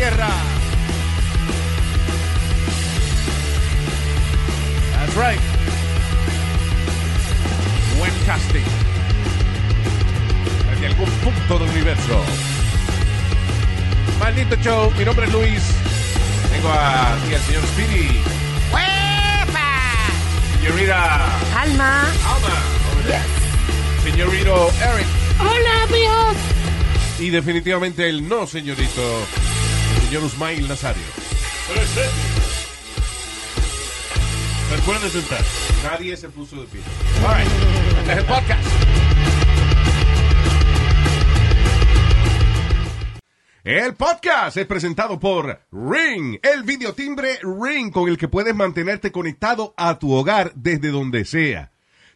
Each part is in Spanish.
Tierra. That's right. Buen casting. Desde algún punto del universo. Maldito show. Mi nombre es Luis. Tengo aquí al señor Speedy. Señorita Alma. Alma. Señorito Eric. Hola, amigos. Y definitivamente el no, señorito. Señor Usmail Nazario. Recuerde sentar. Nadie se puso de pie. All right. Este es el podcast. El podcast es presentado por Ring, el videotimbre Ring con el que puedes mantenerte conectado a tu hogar desde donde sea.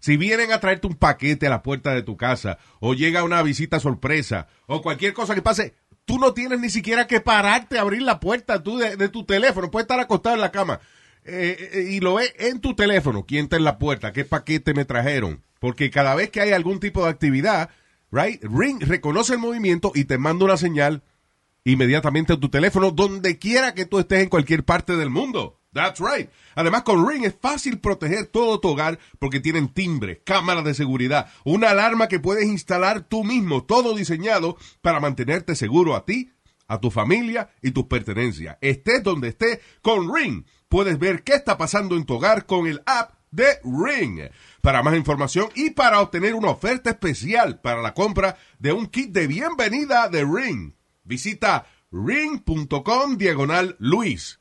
Si vienen a traerte un paquete a la puerta de tu casa, o llega una visita sorpresa, o cualquier cosa que pase, tú no tienes ni siquiera que pararte a abrir la puerta tú de, tu teléfono. Puedes estar acostado en la cama eh, eh, y lo ves en tu teléfono. ¿Quién está en la puerta? ¿Qué paquete me trajeron? Porque cada vez que hay algún tipo de actividad, right, Ring reconoce el movimiento y te manda una señal inmediatamente a tu teléfono donde quiera que tú estés en cualquier parte del mundo. That's right. Además, con Ring es fácil proteger todo tu hogar porque tienen timbre, cámaras de seguridad, una alarma que puedes instalar tú mismo, todo diseñado para mantenerte seguro a ti, a tu familia y tus pertenencias. Estés donde estés, con Ring puedes ver qué está pasando en tu hogar con el app de Ring. Para más información y para obtener una oferta especial para la compra de un kit de bienvenida de Ring, visita ring.com diagonal Luis.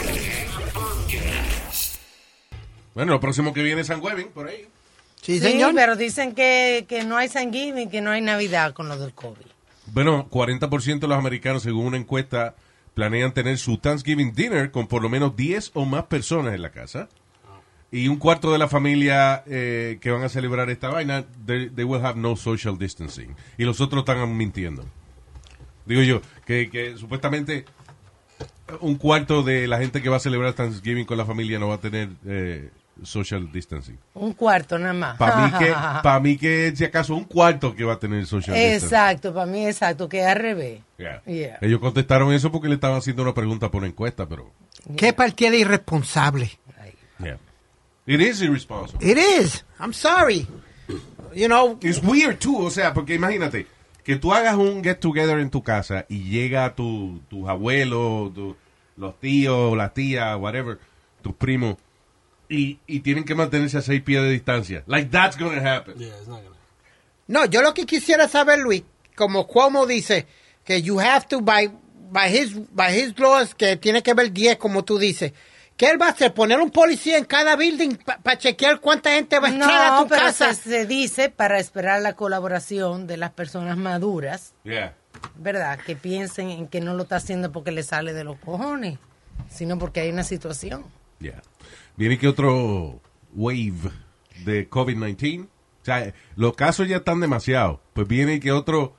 Bueno, lo próximo que viene es San Huevin, por ahí. Sí, Sí, señor. pero dicen que, que no hay Thanksgiving, que no hay Navidad con lo del COVID. Bueno, 40% de los americanos, según una encuesta, planean tener su Thanksgiving dinner con por lo menos 10 o más personas en la casa. Y un cuarto de la familia eh, que van a celebrar esta vaina, they, they will have no social distancing. Y los otros están mintiendo. Digo yo, que, que supuestamente un cuarto de la gente que va a celebrar Thanksgiving con la familia no va a tener eh, social distancing. Un cuarto nada más. Para mí, que, pa' mí que, si acaso, un cuarto que va a tener social distancing. Exacto, para mí exacto, que es al revés. Yeah. Yeah. Ellos contestaron eso porque le estaban haciendo una pregunta por encuesta, pero. Qué partida irresponsable. Yeah. It is irresponsible. It is. I'm sorry. You know, It's weird too, o sea, porque imagínate que tú hagas un get together en tu casa y llega tu, tus abuelos, tu- los tíos, las tías, whatever, tus primos, y, y tienen que mantenerse a seis pies de distancia. Like that's gonna happen. no, yo lo que quisiera saber, Luis, como Cuomo dice, que you have to, by, by, his, by his laws, que tiene que ver 10, como tú dices. ¿Qué él va a hacer? ¿Poner un policía en cada building para chequear cuánta gente va a entrar a No, tu pero casa? se, se dice para esperar la colaboración de las personas maduras, Yeah. ¿verdad? Que piensen en que no lo está haciendo porque le sale de los cojones, sino porque hay una situación. Yeah. Viene que otro wave de COVID-19. O sea, los casos ya están demasiados. Pues viene que otro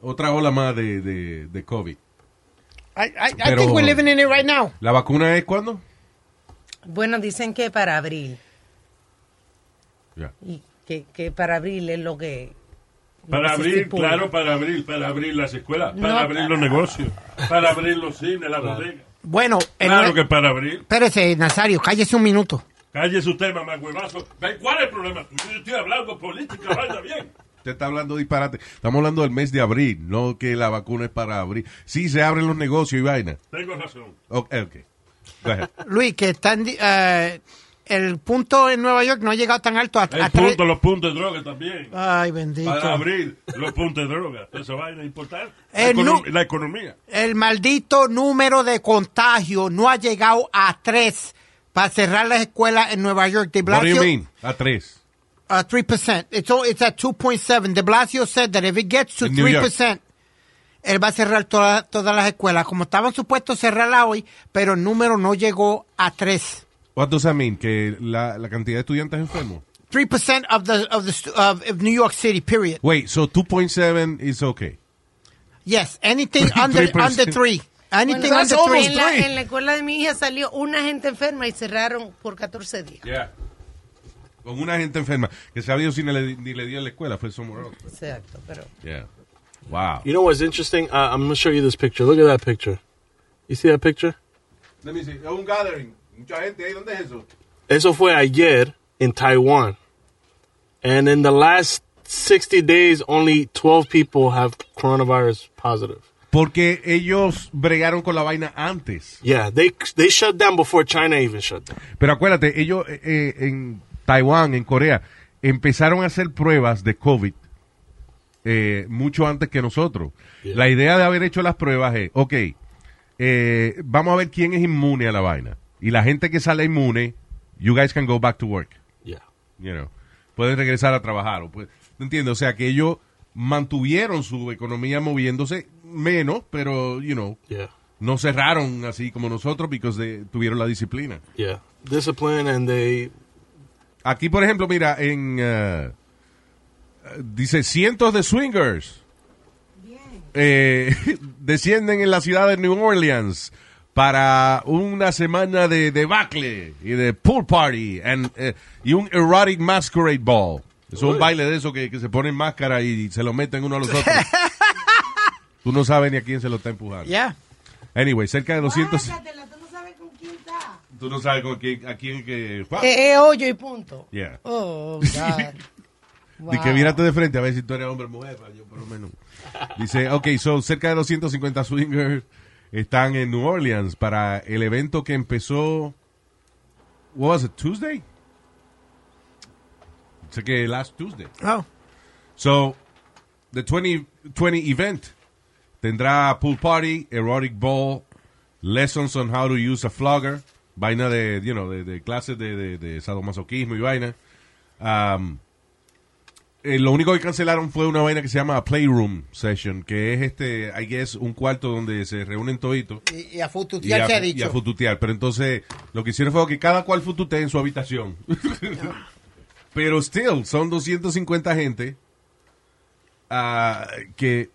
otra ola más de, de, de COVID. I, I, I Pero- think we're living in it right now. ¿La vacuna es cuándo? Bueno, dicen que para abril, Ya. y que, que para abril es lo que... Para estipula. claro, para abrir, para abrir las escuelas, para No, abrir los negocios, para abrir los cines, las bodegas. Bueno, en Claro que para abril. espérese, Nazario, cállese un minuto. Cállese usted, mamá huevazo. Ven, ¿Cuál es el problema? Yo estoy hablando política, vaya bien. Usted está hablando disparate. Estamos hablando del mes de abril, no que la vacuna es para abril. Sí, se abren los negocios y vaina. Tengo razón. Ok, ok. Go ahead. Luis, que están, eh, el punto en Nueva York no ha llegado tan alto a, a El tres- punto, los puntos de droga también. Ay, bendito. Para abrir los puntos de droga. Esa vaina es importante. La, El econom- nu- la economía. El maldito número de contagios no ha llegado a tres para cerrar las escuelas en Nueva York. De What do you Blasio, mean? A tres. uh, 3%. It's, it's at 2.7. De Blasio said that if it gets to York. 3%, él va a cerrar toda- todas las escuelas. Como estaban supuestos cerrarla hoy, pero el número no llegó a 3. What does that mean? Que la, la cantidad de estudiantes enfermos. 3% of the, of the, stu- of, of New York City, period. Wait, so 2.7 is okay. Yes, anything under, 3%. under 3. Anything Bueno, under almost 3. en, la, three. en la escuela de mi hija salió una gente enferma y cerraron por 14 días. Yeah. Con una gente enferma que sabía si ni le, ni le dio en la escuela, fue somewhere else. Exacto, pero Yeah. Wow. You know what's interesting? Uh, I'm going to show you this picture. Look at that picture. You see that picture? Let me see. Es un gathering. Mucha gente ahí. ¿Dónde es eso? Eso fue ayer in Taiwan. And in the last 60 days, only 12 people have coronavirus positive. Porque ellos bregaron con la vaina antes. Yeah, they they shut down before China even shut down. Pero acuérdate, ellos eh, eh, en Taiwán, en Corea, empezaron a hacer pruebas de COVID eh, mucho antes que nosotros. Yeah. La idea de haber hecho las pruebas es, ok, eh, vamos a ver quién es inmune a la vaina. Y la gente que sale inmune, you guys can go back to work. Yeah. You know, pueden regresar a trabajar. O pues, ¿no entiendes? O sea, que ellos mantuvieron su economía moviéndose menos, pero, you know, Yeah. no cerraron así como nosotros porque tuvieron la disciplina. Yeah. Discipline and they Aquí, por ejemplo, mira, en eh, dice cientos de swingers eh, descienden en la ciudad de New Orleans para una semana de debacle y de pool party and, eh, y un erotic masquerade ball. Es un Uy. baile de eso que, que se ponen máscara y se lo meten uno a los otros. Tú no sabes ni a quién se lo está empujando. Yeah. Anyway, cerca de 200... Guácatela, tú no sabes con quién está. Tú no sabes con quién, a quién que... Eh, eh, hoyo y punto. Yeah. Oh, God. Wow. mírate de frente a ver si tú eres hombre o mujer, yo por lo menos. Dice, ok, so cerca de 250 swingers están en New Orleans para el evento que empezó, what was it, Tuesday? Sé que last Tuesday. Oh. So, the 2020 event tendrá pool party, erotic ball, lessons on how to use a flogger, vaina de, you know, de, de clases de, de, de sadomasoquismo y vaina. Um, eh, lo único que cancelaron fue una vaina que se llama Playroom Session, que es este, I guess, un cuarto donde se reúnen toditos. Y, y a Y fututear a, se ha y a dicho. fututear. Pero entonces, lo que hicieron fue que cada cual fututee en su habitación. Pero still, son 250 gente ah, que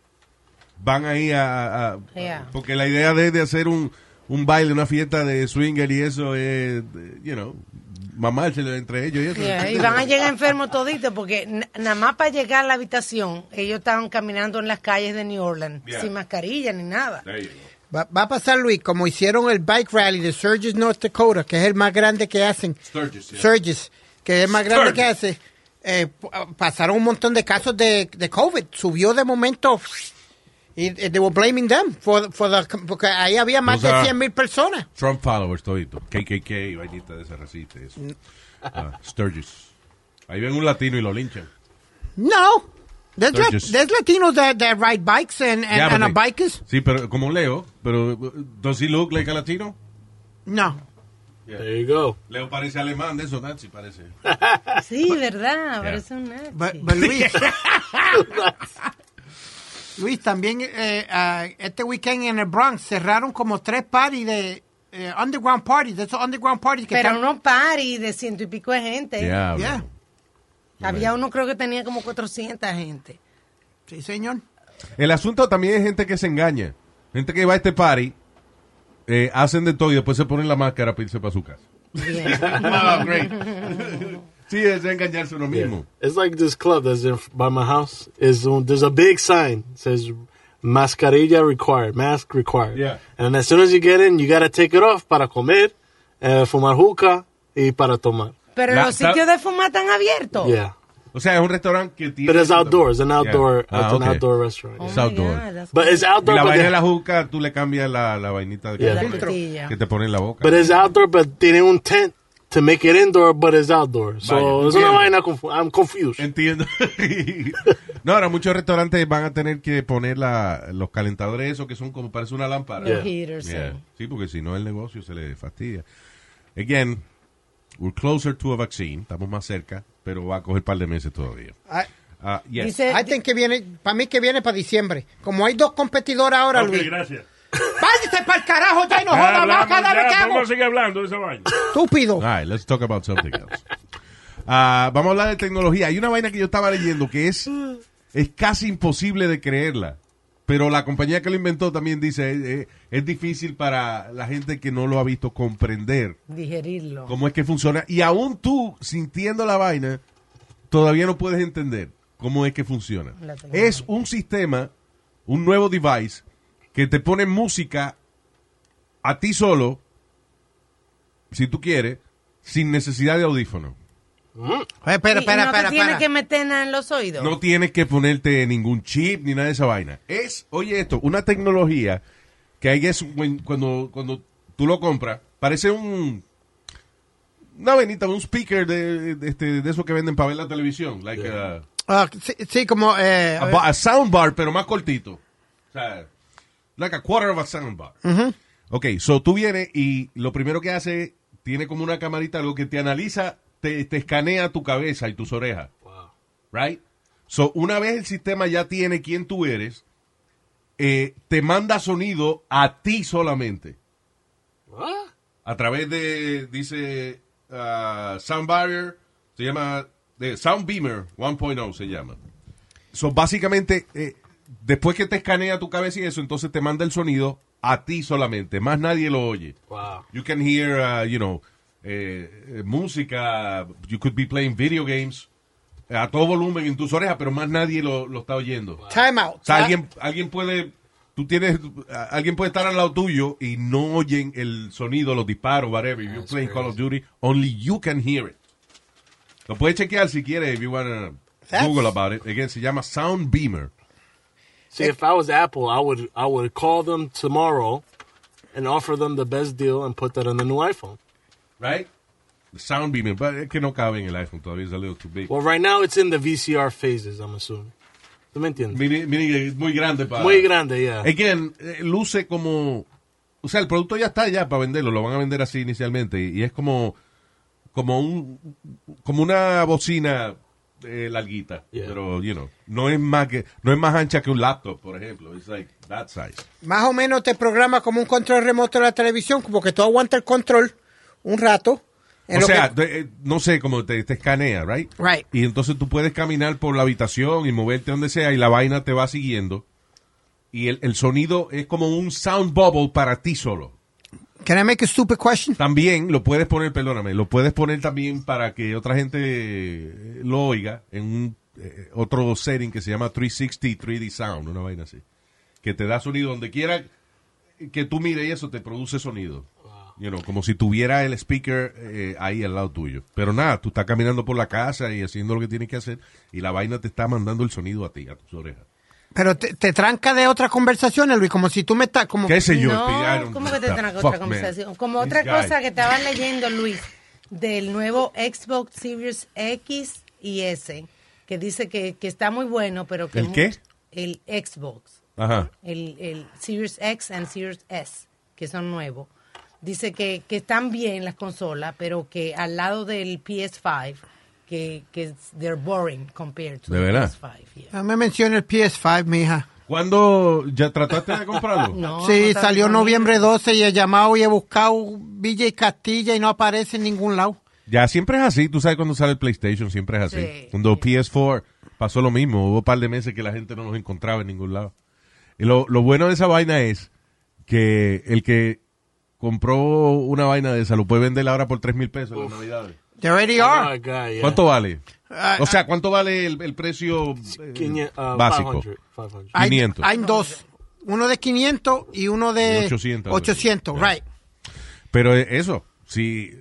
van ahí a... a- Yeah. Porque la idea de, de hacer un, un baile, una fiesta de swinger y eso es, you know, mamárselo entre ellos y eso. Yeah, y van a llegar enfermos toditos porque nada más para llegar a la habitación, ellos estaban caminando en las calles de New Orleans Yeah. sin mascarilla ni nada. Va, va a pasar, Luis, como hicieron el bike rally de Surges, North Dakota, que es el más grande que hacen. Sturgis, yeah. Surges, que es el más grande que hace. Eh, pasaron un montón de casos de, de COVID. Subió de momento. Y eh, they were blaming them for, for the, porque ahí había más O sea, de 100 mil personas. Trump followers todito. KKK y vainita de ese resiste eso. Ah, Sturgis. Ahí ven un latino y lo linchan. No. There's, Surges. there's Latinos that, that ride bikes and, and, Yeah, and they- bikers. Sí, pero como Leo, pero does he look like a latino? No. There you go. Leo parece alemán de eso, Nazi parece. Sí, verdad, parece un nazi. But, but Luis, Luis, también eh, este weekend en el Bronx cerraron como tres parties de eh, underground parties, de esos underground parties que Pero están- unos party de ciento y pico de gente. Yeah, Yeah. Había uno creo que tenía como 400 gente. Sí, señor. El asunto también es gente que se engaña. Gente que va a este party, eh, hacen de todo y después se ponen la máscara para irse para su casa. Ah, great. sí, es engañarse uno mismo. It's like this club that's in, by my house. Is um, there's a big sign says mascarilla required, mask required. Yeah. And as soon as you get in, you gotta take it off para comer, eh, fumar juca y para tomar. Pero La- los sitios de fumar están abiertos. Yeah. O sea, es un restaurante que tiene... But it's outdoors, an outdoor, Yeah. Ah, it's an okay. outdoor restaurant. Oh It's my outdoor. God, But it's Y outdoor, la but, vaina de la juca, tú le cambias la, la vainita de Yeah. La que, te pone en la boca. but it's outdoor, but tiene un tent to make it indoor, but it's outdoor. So Vaya, es una vaina, confu- I'm confused. Entiendo. no, ahora muchos restaurantes van a tener que poner la, los calentadores esos que son como parece una lámpara. Los heaters, Yeah. sí. Sí, porque si no el negocio se le fastidia. Again, we're closer to a vaccine, estamos más cerca, pero va a coger un par de meses todavía. I, Ah, yes. Dice, I think que viene, para mí que viene para diciembre. Como hay dos competidores ahora, Ok, Luis. gracias. Váyase para el carajo ya y no joda más cada vez que hago. vamos a seguir hablando de esa vaina. Estúpido. All right, let's talk about something else. Ah, vamos a hablar de tecnología. Hay una vaina que yo estaba leyendo que es, es casi imposible de creerla. Pero la compañía que lo inventó también dice, eh, eh, es difícil para la gente que no lo ha visto comprender digerirlo. cómo es que funciona. Y aún tú, sintiendo la vaina, todavía no puedes entender cómo es que funciona. La tecnología. Es un sistema, un nuevo device, que te pone música a ti solo, si tú quieres, sin necesidad de audífono. Eh, Espera, espera, no espera, te tienes espera. que meter nada en los oídos. No tienes que ponerte ningún chip ni nada de esa vaina. Es, oye esto, una tecnología que hay es cuando, cuando tú lo compras, parece un una vainita, un speaker de, de, este, de eso que venden para ver la televisión, like a, Ah, sí, sí, como... Eh, a, ba- a soundbar, pero más cortito. O sea, like a quarter of a soundbar. Ok, so tú vienes y lo primero que hace, tiene como una camarita, algo que te analiza, te, te escanea tu cabeza y tus orejas. Right? So, una vez el sistema ya tiene quién tú eres, eh, te manda sonido a ti solamente. A través de, dice, uh, Sound Barrier, se llama, de Sound Beamer 1.0 se llama. So, básicamente, eh, después que te escanea tu cabeza y eso, entonces te manda el sonido a ti solamente. Más nadie lo oye. Wow. You can hear, uh, you know, eh, eh, música, you could be playing video games eh, a todo volumen en tus orejas, pero más nadie lo, lo está oyendo. time out. O sea, alguien, alguien puede, tú tienes, alguien puede estar al lado tuyo y no oyen el sonido, los disparos, whatever. If you're playing Call of Duty, only you can hear it. Lo puedes chequear si quieres, if you wanna That's- Google about it. Again, se llama Sound Beamer. See, if I was Apple, I would I would call them tomorrow and offer them the best deal and put that on the new iPhone. Right? The Sound Beamer. Pero es que no cabe en el iPhone todavía, es a little too big. Well, right now it's in the VCR phases, I'm assuming. ¿Tú me entiendes? Miren, es muy grande para... Muy grande, yeah. Again, eh, luce como... O sea, el producto ya está ya para venderlo. Lo van a vender así inicialmente. Y, y es como... Como un... Como una bocina eh, larguita. Yeah. Pero, you know, no es más que... No es más ancha que un laptop, por ejemplo. It's like that size. Más o menos te programa como un control remoto de la televisión, como que tú aguantas el control un rato. en O sea, que- de- eh, no sé, como te, te escanea, right? Right. Y entonces tú puedes caminar por la habitación y moverte donde sea y la vaina te va siguiendo. Y el, el sonido es como un sound bubble para ti solo. Can I make a stupid question? También lo puedes poner, perdóname, lo puedes poner también para que otra gente lo oiga en un eh, otro setting que se llama 360 3D Sound, una vaina así. Que te da sonido donde quiera que tú mires y eso te produce sonido. You know, como si tuviera el speaker eh, ahí al lado tuyo. Pero nada, tú estás caminando por la casa y haciendo lo que tienes que hacer y la vaina te está mandando el sonido a ti, a tus orejas. Pero te, te tranca de otras conversaciones, Luis, como si tú me estás... Como... ¿Qué sé yo? no, ¿cómo que te fuck, otra man. conversación? Como This otra guy. cosa que estaba leyendo, Luis, del nuevo Xbox Series X y S, que dice que, que está muy bueno, pero que... ¿El qué? El Xbox. Ajá. El, el Series X and Series S, que son nuevos. Dice que, que están bien las consolas, pero que al lado del PS5, que, que they're boring compared to ¿De the verdad? PS5. yeah. No me menciona el PS5, mija. ¿Cuándo ya trataste de comprarlo? No, no sí, está salió noviembre 12 y he llamado y he buscado Villa y Castilla y no aparece en ningún lado. Ya siempre es así, tú sabes cuando sale el PlayStation, siempre es así. Sí. Cuando PS4 pasó lo mismo, hubo un par de meses que la gente no los encontraba en ningún lado. Y lo, lo bueno de esa vaina es que el que compró una vaina de esa lo puede vender ahora por 3 mil pesos en las navidades. They already Oh are. my God, yeah. ¿Cuánto vale? Ah, O sea, ¿cuánto vale el, el precio eh, uh, básico? 500, 500. Hay, 500. hay dos. uno de 500 y uno de Y 800. 800, Yeah. right. Pero eh, eso, si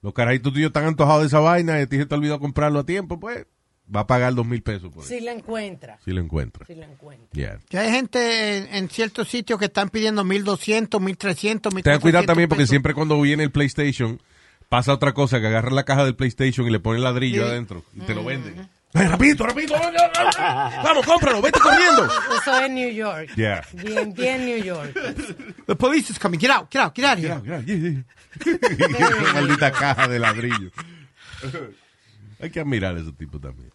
los carajitos tuyos están antojados de esa vaina y te olvidó comprarlo a tiempo, pues va a pagar dos mil pesos por eso. Si la encuentra. Si lo encuentra. Si la encuentra. Yeah. Ya hay gente en, en ciertos sitios que están pidiendo 1200, 1300, 1400. Ten cuidado también porque pesos. siempre cuando viene el PlayStation pasa otra cosa, que agarran la caja del PlayStation y le ponen ladrillo Sí. adentro y te lo venden. ¡Ay, rapidito, rapidito! ¡Vamos, cómpralo! ¡Vete corriendo! Eso es New York. Yeah. Bien, bien New York. The police is coming. Get out, get out, get out of here. Mira, mira, yeah, yeah. Una maldita caja de ladrillo. Hay que admirar a ese tipo también.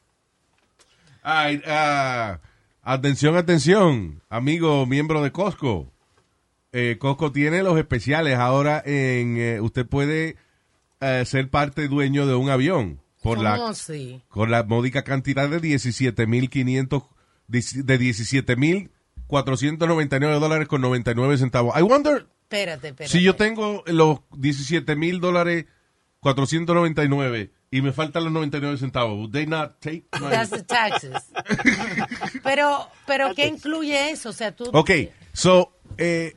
Ay, ah, atención, atención, amigo miembro de Costco. Eh, Costco tiene los especiales. Ahora en eh, usted puede eh, ser parte dueño de un avión por ¿Cómo la así? con la módica cantidad de 17.500 de 17.499 dólares con 99 centavos. I wonder Espérate, espérate. si yo tengo los 17 mil dólares 499 y me faltan los 99 centavos, would they not take my- That's the taxes. pero, pero ¿qué incluye eso? O sea, tú... Ok, so, eh,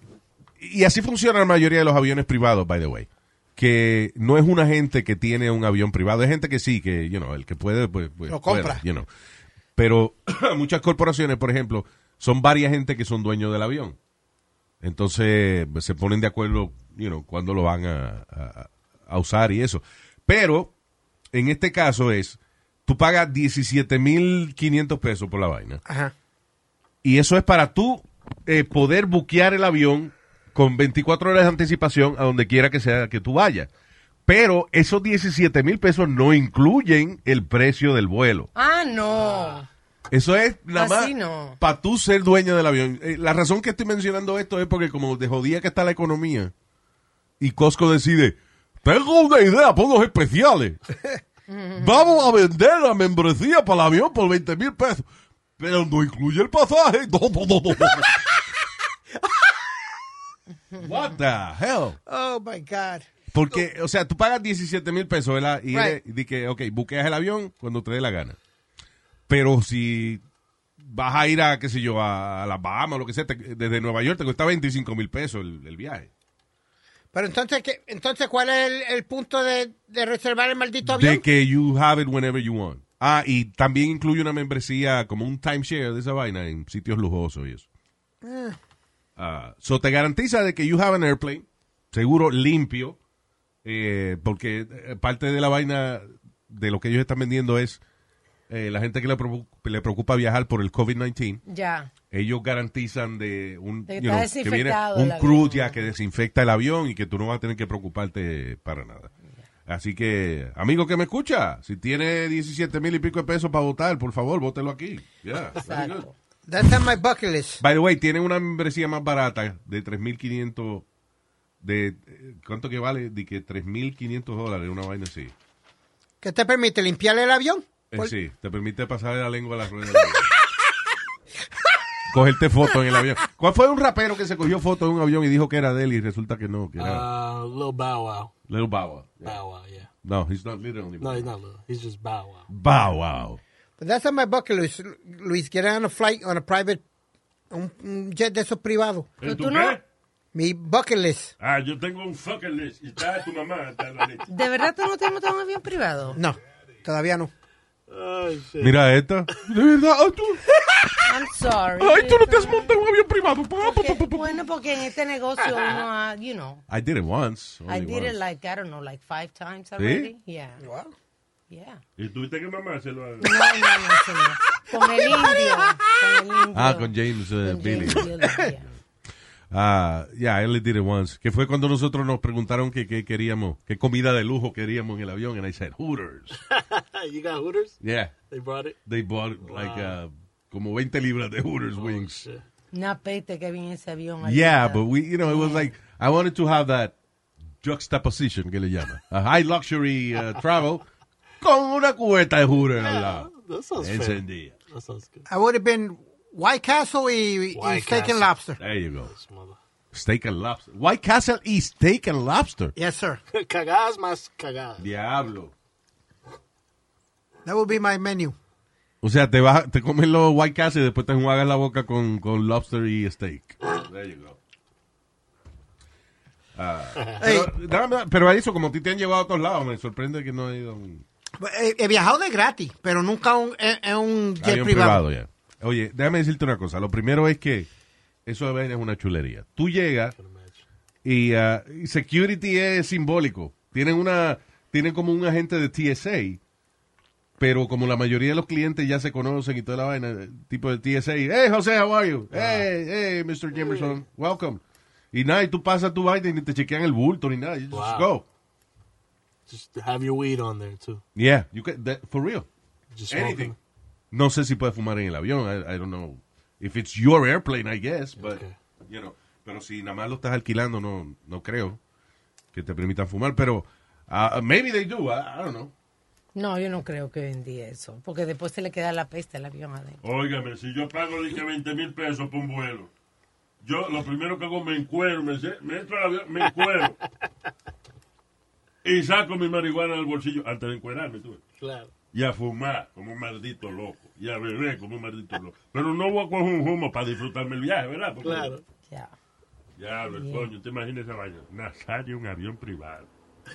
y así funciona la mayoría de los aviones privados, by the way. Que no es una gente que tiene un avión privado, es gente que sí, que, you know, el que puede, pues, pues, Lo compra. you know. Pero muchas corporaciones, por ejemplo, son varias gente que son dueños del avión. Entonces, pues, se ponen de acuerdo, you know, cuándo lo van a, a- a usar y eso. Pero, en este caso es, tú pagas 17.500 pesos por la vaina. Ajá. Y eso es para tú eh, poder buquear el avión con 24 horas de anticipación a donde quiera que sea que tú vayas. Pero esos 17 mil pesos no incluyen el precio del vuelo. Ah, no. Eso es nada más no. para tú ser dueño del avión. Eh, la razón que estoy mencionando esto es porque como de jodida que está la economía y Costco decide, tengo una idea por los especiales. Vamos a vender la membresía para el avión por 20 mil pesos. Pero no incluye el pasaje. No, no, no, no. What the hell? Oh my God. Porque, o sea, tú pagas 17 mil pesos, ¿verdad? Y, Right. di que, ok, buqueas el avión cuando te dé la gana. Pero si vas a ir a, qué sé yo, a, a las Bahamas o lo que sea, te- desde Nueva York te cuesta 25 mil pesos el, el viaje. Pero entonces, ¿qué, entonces ¿cuál es el, el punto de, de reservar el maldito avión? De que you have it whenever you want. Ah, y también incluye una membresía como un timeshare de esa vaina en sitios lujosos y eso. Ah, so te garantiza de que you have an airplane, seguro limpio, eh, porque eh, parte de la vaina de lo que ellos están vendiendo es eh, la gente que le, preocu- le preocupa viajar por el COVID-19. Ya. Ellos garantizan de un De que you está know, que viene un avión. ya que desinfecta el avión y que tú no vas a tener que preocuparte para nada. Así que, amigo que me escucha, si tiene 17 mil y pico de pesos para votar, por favor, vótelo aquí. Yeah. Exacto. That's on my bucket list. By the way, tienen una membresía más barata de 3.500 de eh, ¿cuánto que vale? De que 3.500 dólares, una vaina así. ¿Qué te permite limpiar el avión? Eh, sí, te permite pasar la lengua a la rueda del avión. Cogerte fotos en el avión. ¿Cuál fue un rapero que se cogió fotos en un avión y dijo que era de él y resulta que no, que era Uh, Lil Bow Wow. Little Bow Wow? Bow Wow, yeah. No, he's not little anymore. No, he's not little. He's just Bow Wow. Bow Wow. But that's on my bucket list, Luis. Get on a flight, on a private, un, un jet de esos privados. ¿Eh, tú ¿Tú no-? Mi bucket list. Ah, yo tengo un fucking list. Y está tu mamá, está la lista. ¿De verdad tú no te en un avión privado? No, todavía no. Shit. Mira esta. De verdad, ay, tú, I'm sorry. ay, tú no te has montado un avión privado. Porque- bueno, porque en este negocio uno, ha, you know, I did it once. I did it once. like, I don't know, like five times already. Yeah. Yeah. Y tuviste que mamárselo a... No, no, no, señor. Con el indio. Con el indio. Ah, con James uh, Con Billy. James Billy, yeah. Ah, yeah, I only did it once. Que fue cuando nosotros nos preguntaron que qué queríamos, qué comida de lujo queríamos en el avión. And I said, Hooters. you got Hooters? Yeah. They brought it? They bought like uh, como 20 libras de Hooters wings. Shit. Una peste que viene ese avión. Yeah, but we, you know, it was like, I wanted to have that juxtaposition que le llama. A high luxury uh, travel con una cubeta de Hooters al lado. Encendida. I would have been White Castle y, steak Castle. and lobster. There you go. Steak and lobster. White Castle y steak and lobster. Yes, sir. cagadas más cagadas. Diablo. That would be my menu. O sea, te vas, te comes los White Castle y después te enjuagas la boca con, con lobster y steak. There you go. Ah, pero, dame- pero a eso, como a ti te han llevado a todos lados, me sorprende que no he ido a un He, he viajado de gratis, pero nunca un- en, un jet avión privado. privado. ya. Oye, déjame decirte una cosa. Lo primero es que eso de vaina es una chulería. Tú llegas y, ah, y security es simbólico. Tienen una, tienen como un agente de TSA, pero como la mayoría de los clientes ya se conocen y toda la vaina, tipo de TSA, hey José, how are you? Hey, hey, Mr. Jamerson, welcome. Y nada, y tú pasas tu vaina y ni te chequean el bulto ni nada. You just Wow. go. Just have your weed on there too. Yeah, you can, that- for real. Just Anything. smoking. No sé si puedes fumar en el avión. I, I don't know. If it's your airplane, I guess. But, Okay. you know, pero si nada más lo estás alquilando, no, no creo que te permitan fumar. Pero uh, maybe they do. I, I don't know. No, yo no creo que vendí eso, porque después se le queda la peste al avión adentro. Óigame, si yo pago que 20 mil pesos por un vuelo, yo lo primero que hago me encuero, me, me entro al avión, me encuero. y saco mi marihuana del bolsillo antes de encuerarme, tú. Claro. Y a fumar como un maldito loco. Y a beber como un maldito loco. Pero no voy a coger un humo para disfrutarme el viaje, ¿verdad? Porque- Claro. Ya. Ya, el coño, te imaginas esa vaina. Nazario, un avión privado.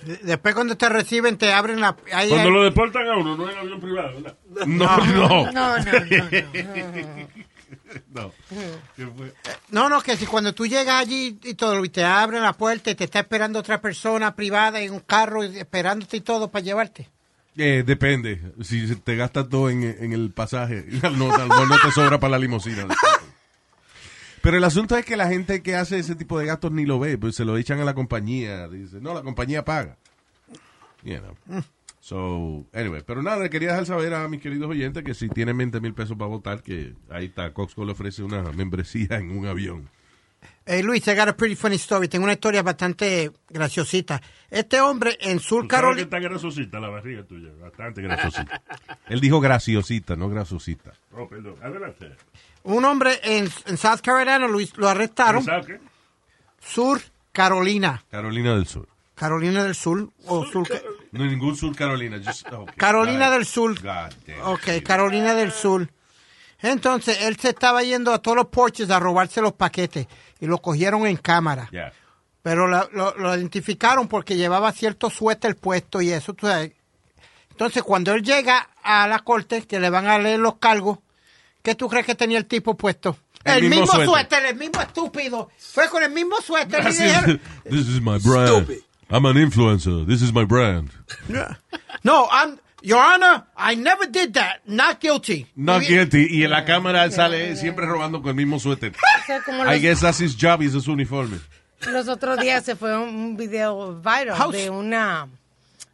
De- Después cuando te reciben, te abren la... ahí Cuando hay- lo deportan a uno, no en avión privado, ¿verdad? No, no. No, no, no. no. no. ¿Qué fue? No, no, que si cuando tú llegas allí y todo, y te abren la puerta y te está esperando otra persona privada en un carro esperándote y todo para llevarte. Eh, depende. Si te gastas todo en, en el pasaje, no, tal vez no te sobra para la limusina. Pero el asunto es que la gente que hace ese tipo de gastos ni lo ve, pues se lo echan a la compañía. Dice, no, la compañía paga. You know. So, anyway, pero nada, le quería dejar saber a mis queridos oyentes que si tienen 20 mil pesos para votar, que ahí está, Coxco le ofrece una membresía en un avión. Hey, Luis, I got a pretty funny story. Tengo una historia bastante graciosita. Este hombre en Sur Carolina... está grasosita la barriga tuya, bastante grasosita. Él dijo graciosita, no grasosita. Oh, perdón, adelante. Un hombre en, en South Carolina, Luis, lo arrestaron. Sur Carolina. Carolina del Sur. Carolina del Sur. O Sur Ca- No, ningún Sur Carolina. just- okay. Carolina God- del Sur. Ok, Carolina del Sur. Entonces, él se estaba yendo a todos los porches a robarse los paquetes y lo cogieron en cámara. Yeah. Pero lo, lo- lo identificaron porque llevaba cierto suéter puesto y eso. tú sabes. Entonces, cuando él llega a la corte, que le van a leer los cargos, ¿qué tú crees que tenía el tipo puesto? El El, mismo mismo, suéter. suéter. el mismo estúpido. Fue con el mismo suéter y dijeron, This is my brand. Stupid. I'm an influencer. This is my brand. no, I'm, Your Honor, I never did that. Not guilty. Not guilty. Y en la cámara él sale siempre robando con el mismo suéter. O sea, como I los, guess that's his job es su uniforme. los otros días se fue un, un video viral House- de una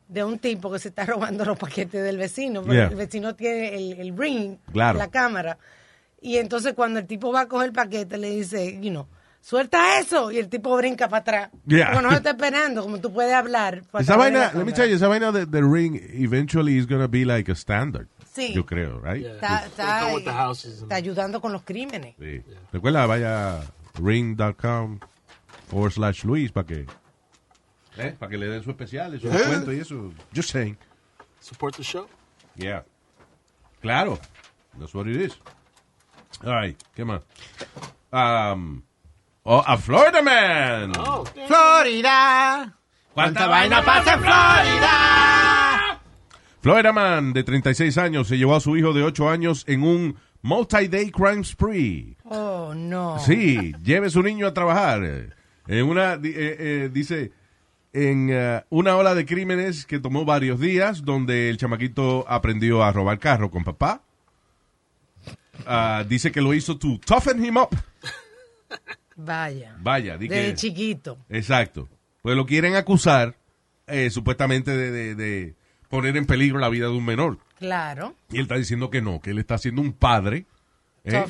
de un tipo que se está robando los paquetes del vecino, porque Yeah. el vecino tiene el, el ring, Claro. la cámara. Y entonces cuando el tipo va a coger el paquete, le dice, you know, suelta eso. Y el tipo brinca para atrás. Yeah. Como no se está esperando, como tú puedes hablar. Esa vaina, la let me tell you, esa vaina de, de ring eventually is gonna be like a standard. Sí. Yo creo, right? Yeah. Está, está, the and- está ayudando con los crímenes. Sí. Recuerda, vaya a ring.com forward slash Luis para que, eh, para que le den su especial, su descuento y eso. Just saying. Support the show. Yeah. Claro. That's what it is. All right. ¿Qué más? Um, oh, a Florida Man. Oh, Florida. ¿Cuánta vaina pasa en Florida? Florida Man, de 36 años, se llevó a su hijo de 8 años en un multi-day crime spree. Oh, no. Sí, lleve su niño a trabajar. En una, eh, eh, dice, en eh, una ola de crímenes que tomó varios días, donde el chamaquito aprendió a robar carro con papá. Ah, dice que lo hizo to toughen him up. Vaya. Vaya, di Desde que- chiquito. Exacto. Pues lo quieren acusar, eh, supuestamente, de, de- de poner en peligro la vida de un menor. Claro. Y él está diciendo que no, que él está siendo un padre ¿eh?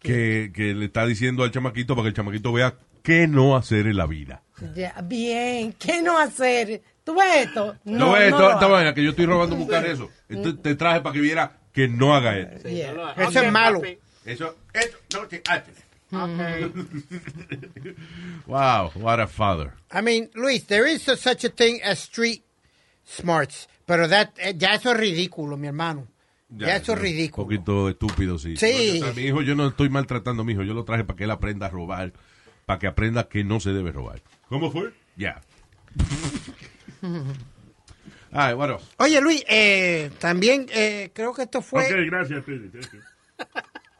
Que, que le está diciendo al chamaquito para que el chamaquito vea qué no hacer en la vida. Ya, bien. ¿Qué no hacer? ¿Tú ves esto? No, No, ves no esta lo esta vaina que yo estoy robando buscar eso. Entonces te traje para que viera que no haga eso. Yeah. Eso es malo. Eso, eso no te hace. wow, what a father. I mean, Luis, there is a- such a thing as street smarts, pero that, eh, ya eso es ridículo, mi hermano. Ya, eso es Un ridículo. poquito estúpido, sí. Sí. Mi hijo, yo no estoy maltratando a mi hijo, yo lo traje para que él aprenda a robar para que aprenda que no se debe robar. ¿Cómo fue? Ya. Ay, bueno. Oye, Luis, eh, también eh, creo que esto fue Ok, gracias, Speedy.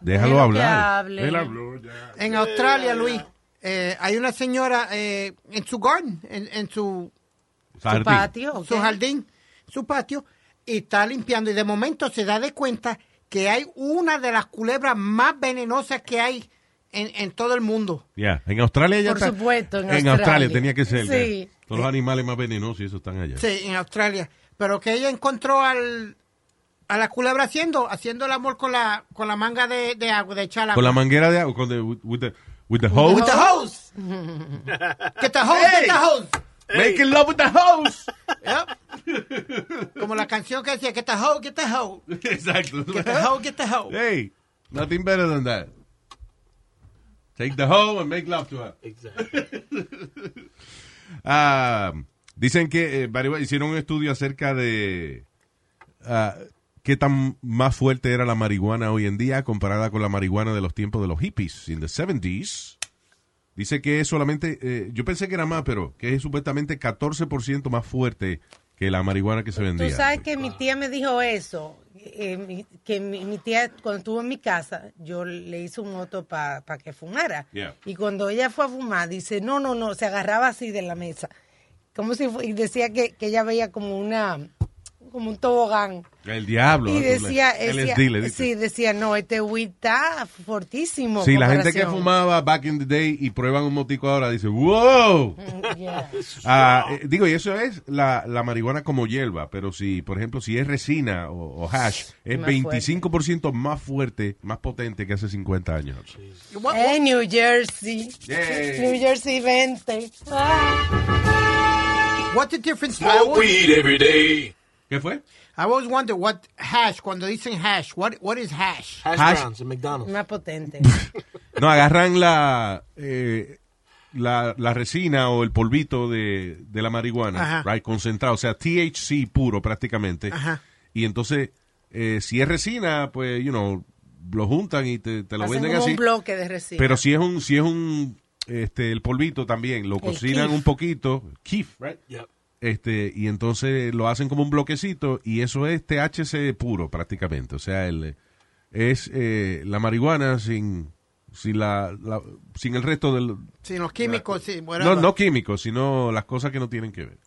Déjalo hablar. hable. Él habló ya. en Australia, Luis. eh, hay una señora eh, en su garden, en, en su, Su Jardín. patio, su jardín, su patio, y está limpiando. Y de momento se da de cuenta que hay una de las culebras más venenosas que hay en, en todo el mundo. Ya, en Australia ya Por está. supuesto, en Australia. Australia. tenía que ser. Sí. Todos los animales más venenosos y eso están allá. Sí, en Australia. Pero que ella encontró al, a la culebra haciendo, haciendo el amor con la, con la manga de, de agua, de echar Con la manguera de agua, con the, with the, with the hose. With the hose. Get the hose, get the hose. Making love with the hose. Yep. Como la canción que decía, get the hose, get the hose. Exacto. Get the hose, get the hose. Hey, nothing better than that. Take the hoe and make love to her. Exactly. Ah, dicen que eh, varios- hicieron un estudio acerca de ah, qué tan más fuerte era la marihuana hoy en día comparada con la marihuana de los tiempos de los hippies, in the 70s. Dice que es solamente, eh, yo pensé que era más, pero que es supuestamente 14% más fuerte que la marihuana que se vendía. Tú sabes que mi tía me dijo eso, eh, que mi, mi tía cuando estuvo en mi casa, yo le hice un moto para que fumara. Yeah. Y cuando ella fue a fumar, dice, no, no, no, se agarraba así de la mesa. Como si fu- y decía que, que ella veía como una, como un tobogán. El diablo. Y decía, LSD, decía- le dice. sí, decía, no, este weed está fortísimo. Sí, la gente que comparación". fumaba back in the day y prueban un motico ahora dice, wow. Yeah. Ah, eh, digo, y eso es la, la marihuana como hierba, pero si, por ejemplo, si es resina o, o hash, es Más 25% más fuerte, más potente que hace 50 años. What- En New Jersey. Yay. New Jersey 20. What's the difference? Smoke weed every day. ¿Qué fue? I always wonder what hash, cuando dicen hash, what, what is hash? Hash, Hash- browns in McDonald's. Más potente. No, agarran la, eh, la, la resina o el polvito de, de la marihuana, Ajá. right, concentrado, o sea, THC puro prácticamente. Ajá. Y entonces, eh, si es resina, pues, you know, lo juntan y te, te lo Hacen venden como así. un bloque de resina. Pero si es un, si es un, este, el polvito también, lo cocinan kief. un poquito, kief, right? Yep. Este, y entonces lo hacen como un bloquecito y eso es THC puro prácticamente. O sea, el, es eh, la marihuana sin, sin, la, la- sin el resto del... Sin los químicos, sí, No, whatever. no químicos, sino las cosas que no tienen que ver.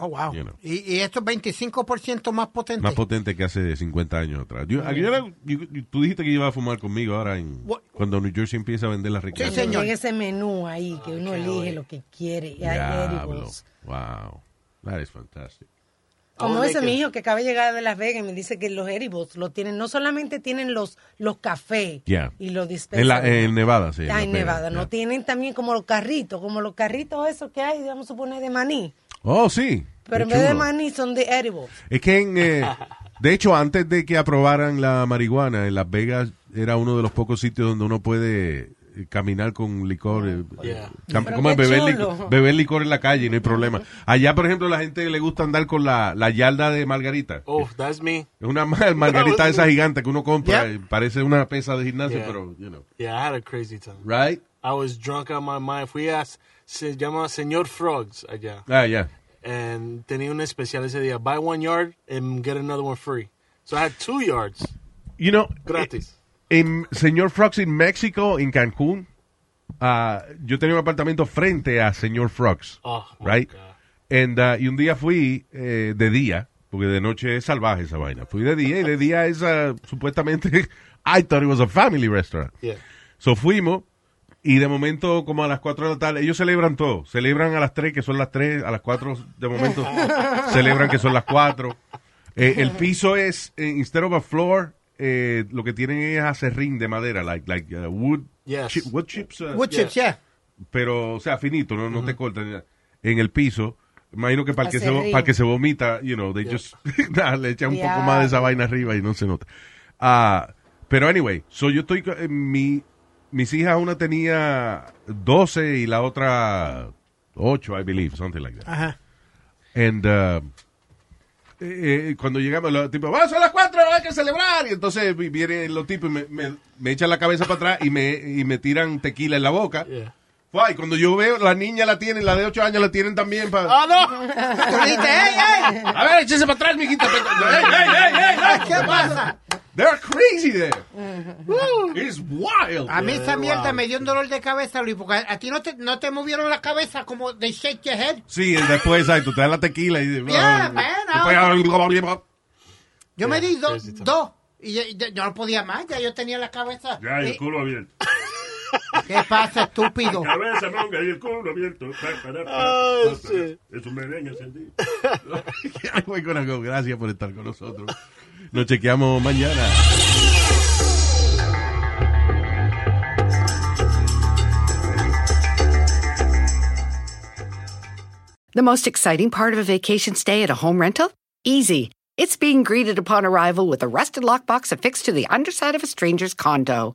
Oh, wow. You know. y, y esto es 25% más potente. Más potente que hace 50 años atrás. Yo- aquí era- yo- tú dijiste que iba a fumar conmigo ahora en, What? cuando New Jersey empieza a vender las Sí, ricas. señor. Llega ese menú ahí que uno elige lo que quiere. Diablo. Wow. That is fantastic. Como ese que- mi hijo que acaba de llegar de Las Vegas y me dice que los edibles lo tienen, no solamente tienen los, los cafés Yeah. y los En, dispensers. la, en Nevada, sí. Ah, en Vegas, Nevada, no yeah. tienen también como los carritos, como los carritos esos que hay, vamos a suponer, de maní. Oh, sí. Pero en vez de maní son de edibles. Es que, en, eh, de hecho, antes de que aprobaran la marihuana, en Las Vegas era uno de los pocos sitios donde uno puede caminar con licor. eh, Yeah. cam- Pero ¿Cómo es? qué Beber, licor, beber licor en la calle, no hay problema. Allá, por ejemplo, la gente le gusta andar con la, la yarda de margarita. Oh, that's me. Es una ma- margarita esa gigante que uno compra. Yeah. y parece una pesa de gimnasio, Yeah. pero, you know. Yeah, I had a crazy time. Right? I was drunk out of my mind. Fui a, se llama Señor Frogs allá. Ah, yeah. And tenía un especial ese día. Buy one yard and get another one free. So I had two yards You know, gratis. En Señor Frogs en México, en Cancún, ah, yo tenía un apartamento frente a Señor Frogs. Oh, right? And, uh, y un día fui eh, de día, porque de noche es salvaje esa vaina. Fui de día y de día es uh, supuestamente, I thought it was a family restaurant. Yeah. So fuimos y de momento como a las 4 de la tarde, ellos celebran todo. Celebran a las 3, que son las 3, a las 4 de momento celebran que son las 4. Eh, el piso es, eh, instead of a floor, eh, lo que tienen es acerrín de madera, like, like uh, wood, Yes. wood chips. uh, Wood chips, yeah. pero, o sea, finito, no, no te cortan en el piso. Imagino que para el que, se, para el que se vomita, you know, they just, nada, le echan un poco más de esa vaina arriba y no se nota. Ah, pero anyway, so yo estoy, eh, mi, mis hijas, una tenía 12 y la otra 8, I believe, something like that. Ajá. And, uh, eh, eh, cuando llegamos, los tipos, ¡vamos a las 4! ¡Hay que celebrar! Y entonces vi- vienen los tipos y me, me, echan la cabeza para atrás y me, y me tiran tequila en la boca. Fue, y cuando yo veo, la niña la tienen, la de 8 años la tienen también. Pa... ¡Ah, no! Tú le dijiste, ¡ey, ey! A ver, échese para atrás, mijita. ¡Ey, ey, ey, ey! ey! ¿Qué pasa? They're crazy there. It's wild. A mí esa mierda me dio un dolor de cabeza, Luis, porque a, ti no te, no te movieron la cabeza como de shake your head. Sí, después, exacto, te da la tequila y... Yeah, man, Después- Yo me di dos, dos, y yo, no podía más, ya yo tenía la cabeza. Ya, y el Y- culo abierto. ¿Qué pasa, estúpido? Cabeza, monga, y el culo abierto. Oh. Es un merengue sentido. Ay, güey, corazón, Gracias por estar con nosotros. Nos chequeamos mañana. The most exciting part of a vacation stay at a home rental? Easy. It's being greeted upon arrival with a rusted lockbox affixed to the underside of a stranger's condo.